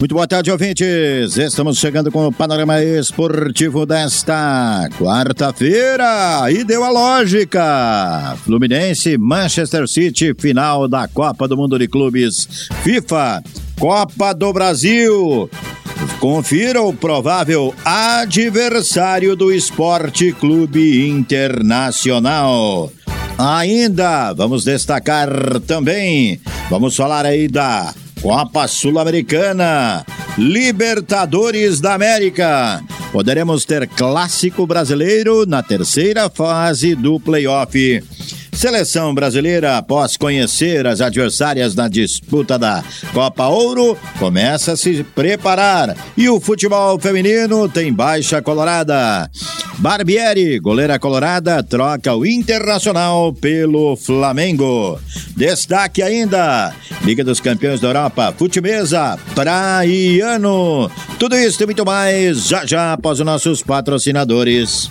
Muito boa tarde, ouvintes. Estamos chegando com o panorama esportivo desta quarta-feira. E deu a lógica. Fluminense, Manchester City, final da Copa do Mundo de Clubes FIFA, Copa do Brasil. Confira o provável adversário do Esporte Clube Internacional. Ainda vamos destacar também, vamos falar aí da Copa Sul-Americana, Libertadores da América. Poderemos ter clássico brasileiro na terceira fase do playoff. Seleção brasileira, após conhecer as adversárias na disputa da Copa Ouro, começa a se preparar. E o futebol feminino tem baixa colorada. Barbieri, goleira colorada, troca o Internacional pelo Flamengo. Destaque ainda: Liga dos Campeões da Europa, Futimesa, Praiano. Tudo isso e muito mais já já após os nossos patrocinadores.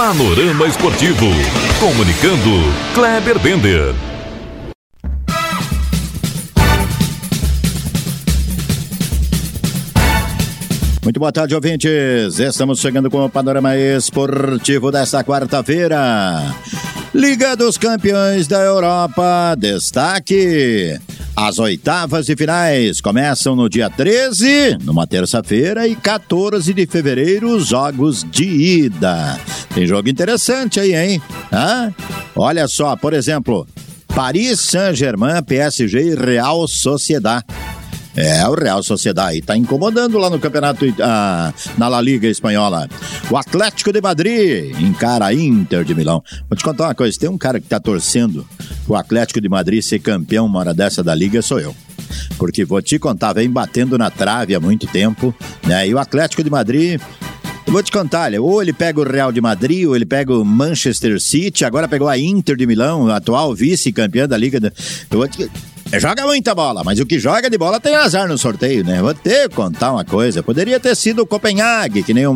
Panorama Esportivo. Comunicando, Kleber Bender. Muito boa tarde, ouvintes. Estamos chegando com o panorama esportivo desta quarta-feira. Liga dos Campeões da Europa, destaque. As oitavas de finais começam no dia 13, numa terça-feira, e 14 de fevereiro, os jogos de ida. Tem jogo interessante aí, hein? Hã? Olha só, por exemplo, Paris Saint-Germain, PSG e Real Sociedad. É, o Real Sociedade está incomodando lá no campeonato, ah, na La Liga Espanhola. O Atlético de Madrid encara a Inter de Milão. Vou te contar uma coisa: tem um cara que está torcendo o Atlético de Madrid ser campeão uma hora dessa da Liga, sou eu. Porque vou te contar, vem batendo na trave há muito tempo, né? E o Atlético de Madrid vou te contar, ou ele pega o Real de Madrid, ou ele pega o Manchester City, agora pegou a Inter de Milão, atual vice-campeã da Liga. Eu vou te... Joga muita bola, mas o que joga de bola tem azar no sorteio, né? Vou ter que contar uma coisa. Poderia ter sido o Copenhague, que nem o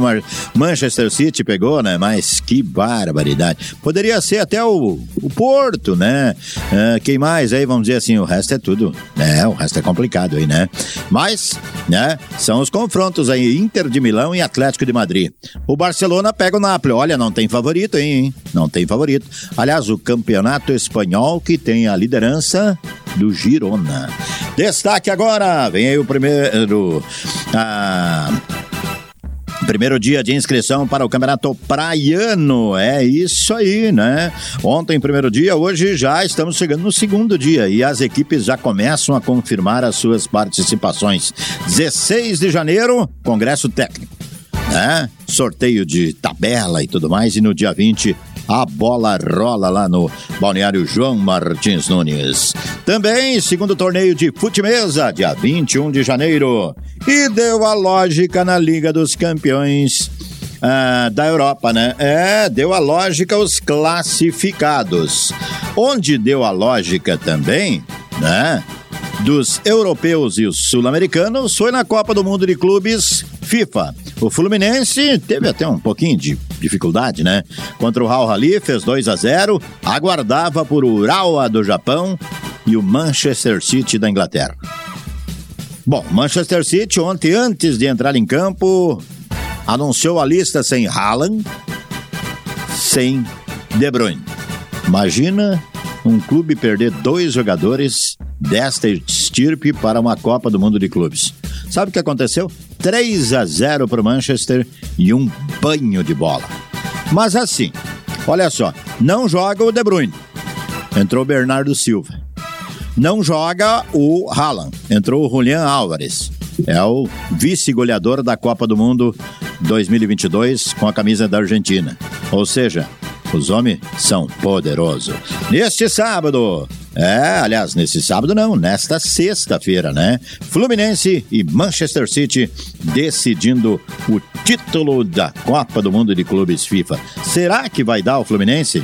Manchester City pegou, né? Mas que barbaridade. Poderia ser até o, o Porto, né? Uh, quem mais aí, vamos dizer assim, o resto é tudo. É, o resto é complicado aí, né? Mas, né? São os confrontos aí, Inter de Milão e Atlético de Madrid. O Barcelona pega o Napoli. Olha, não tem favorito, hein? Não tem favorito. Aliás, o campeonato espanhol que tem a liderança do Girona. Destaque agora, vem aí o primeiro. Ah, Primeiro dia de inscrição para o Campeonato Praiano. É isso aí, né? Ontem, primeiro dia, hoje já estamos chegando no segundo dia e as equipes já começam a confirmar as suas participações. 16 de janeiro, Congresso Técnico. Né? Sorteio de tabela e tudo mais. E no dia 20, a bola rola lá no Balneário João Martins Nunes. Também, segundo torneio de fute-mesa, dia 21 de janeiro. E deu a lógica na Liga dos Campeões ah, da Europa, né? É, deu a lógica os classificados. Onde deu a lógica também, né? Dos europeus e os sul-americanos foi na Copa do Mundo de Clubes FIFA. O Fluminense teve até um pouquinho de dificuldade, né? Contra o Al Rally fez 2 a 0, aguardava por Urawa do Japão e o Manchester City da Inglaterra. Bom, Manchester City ontem antes de entrar em campo anunciou a lista sem Haaland, sem De Bruyne. Imagina um clube perder dois jogadores desta estirpe para uma Copa do Mundo de Clubes. Sabe o que aconteceu? 3 a 0 para o Manchester e um banho de bola. Mas assim, olha só, não joga o De Bruyne. Entrou Bernardo Silva. Não joga o Haaland. Entrou o Julian Álvares. É o vice-goleador da Copa do Mundo 2022 com a camisa da Argentina. Ou seja, os homens são poderosos. Neste sábado, é, aliás, nesse sábado não, nesta sexta-feira, né? Fluminense e Manchester City decidindo o título da Copa do Mundo de Clubes FIFA. Será que vai dar o Fluminense?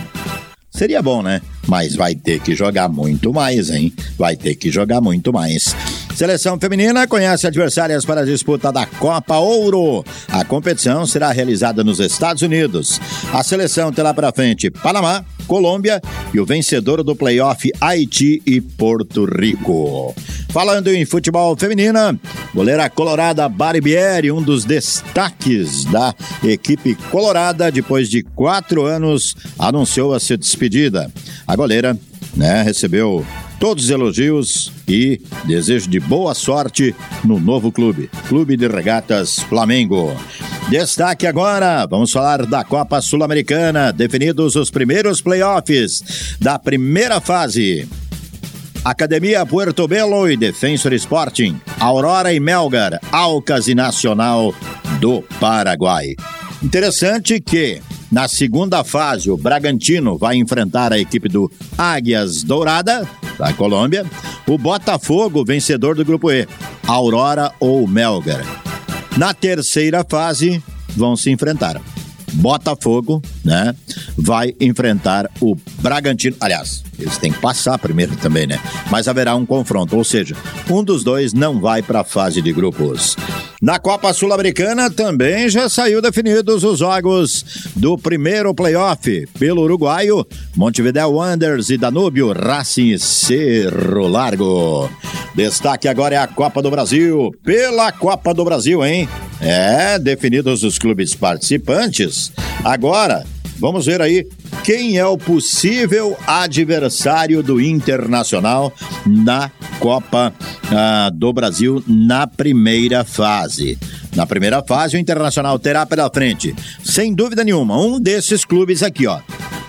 Seria bom, né? Mas vai ter que jogar muito mais, hein? Vai ter que jogar muito mais. Seleção feminina conhece adversárias para a disputa da Copa Ouro. A competição será realizada nos Estados Unidos. A seleção terá para frente Panamá, Colômbia e o vencedor do playoff Haiti e Porto Rico. Falando em futebol feminina, goleira colorada Barbieri, um dos destaques da equipe colorada, depois de quatro anos, anunciou a sua despedida. A goleira né, recebeu todos os elogios e desejo de boa sorte no novo clube, Clube de Regatas Flamengo. Destaque agora, vamos falar da Copa Sul-Americana, definidos os primeiros playoffs da primeira fase. Academia Puerto Belo e Defensor Sporting, Aurora e Melgar, Alcas e Nacional do Paraguai. Interessante que na segunda fase, o Bragantino vai enfrentar a equipe do Águias Dourada, da Colômbia. O Botafogo, vencedor do grupo E, Aurora ou Melgar. Na terceira fase, vão se enfrentar. Botafogo, né? Vai enfrentar o Bragantino. Aliás, eles têm que passar primeiro também, né? Mas haverá um confronto, ou seja, um dos dois não vai para a fase de grupos. Na Copa Sul-Americana também já saiu definidos os jogos do primeiro playoff pelo uruguaio, Montevideo Wanderers e Danúbio, Racing e Cerro Largo. Destaque agora é a Copa do Brasil, pela Copa do Brasil, hein? É, definidos os clubes participantes. Agora, vamos ver aí quem é o possível adversário do Internacional na Copa ah, do Brasil na primeira fase. Na primeira fase, o Internacional terá pela frente, sem dúvida nenhuma, um desses clubes aqui, ó.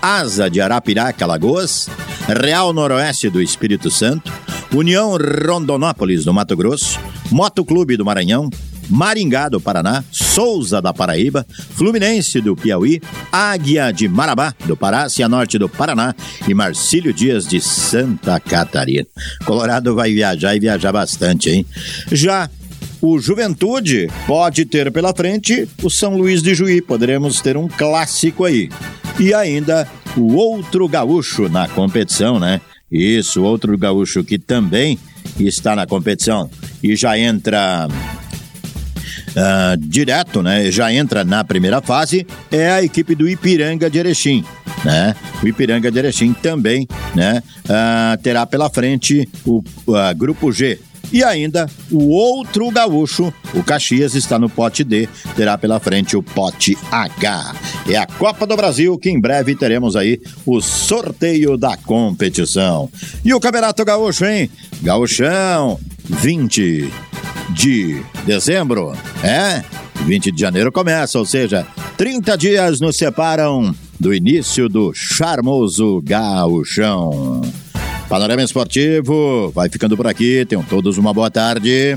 Asa de Arapiraca, Lagoas, Real Noroeste do Espírito Santo, União Rondonópolis do Mato Grosso, Moto Clube do Maranhão, Maringá do Paraná, Souza da Paraíba, Fluminense do Piauí, Águia de Marabá do Pará, Cianorte do Paraná e Marcílio Dias de Santa Catarina. Colorado vai viajar e viajar bastante, hein? Já o Juventude pode ter pela frente o São Luís de Juí. Poderemos ter um clássico aí. E ainda o outro gaúcho na competição, né? Isso, outro gaúcho que também está na competição e já entra uh, direto, né? Já entra na primeira fase, é a equipe do Ipiranga de Erechim. Né? O Ipiranga de Erechim também né? Uh, terá pela frente o uh, grupo G. E ainda o outro gaúcho, o Caxias, está no pote D, terá pela frente o pote H. É a Copa do Brasil que em breve teremos aí o sorteio da competição. E o Campeonato Gaúcho, hein? Gaúchão, 20 de dezembro. É, 20 de janeiro começa, ou seja, 30 dias nos separam do início do charmoso gauchão. Panorama Esportivo vai ficando por aqui. Tenham todos uma boa tarde.